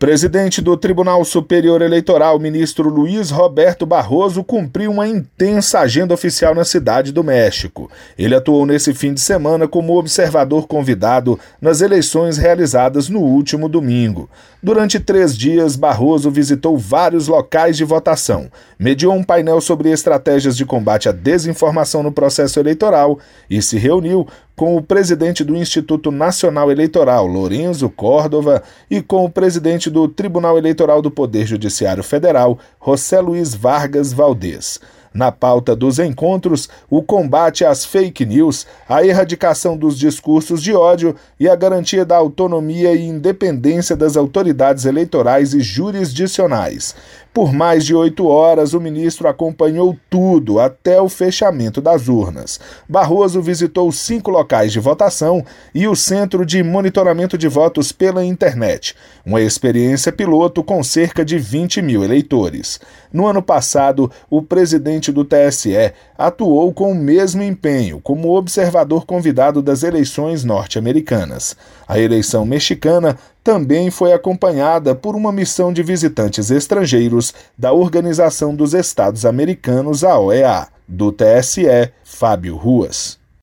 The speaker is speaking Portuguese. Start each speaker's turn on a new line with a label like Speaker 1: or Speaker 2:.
Speaker 1: presidente do Tribunal Superior Eleitoral, ministro Luiz Roberto Barroso, cumpriu uma intensa agenda oficial na cidade do México. Ele atuou nesse fim de semana como observador convidado nas eleições realizadas no último domingo. Durante três dias, Barroso visitou vários locais de votação, mediou um painel sobre estratégias de combate à desinformação no processo eleitoral e se reuniu com o presidente do Instituto Nacional Eleitoral, Lorenzo Córdova, e com o presidente do Tribunal Eleitoral do Poder Judiciário Federal, José Luiz Vargas Valdez. Na pauta dos encontros, o combate às fake news, a erradicação dos discursos de ódio e a garantia da autonomia e independência das autoridades eleitorais e jurisdicionais. Por mais de oito horas, o ministro acompanhou tudo até o fechamento das urnas. Barroso visitou cinco locais de votação e o Centro de Monitoramento de Votos pela Internet, uma experiência piloto com cerca de 20 mil eleitores. No ano passado, o presidente do TSE atuou com o mesmo empenho como observador convidado das eleições norte-americanas. A eleição mexicana também foi acompanhada por uma missão de visitantes estrangeiros da Organização dos Estados Americanos, a OEA. Do TSE, Fábio Ruas.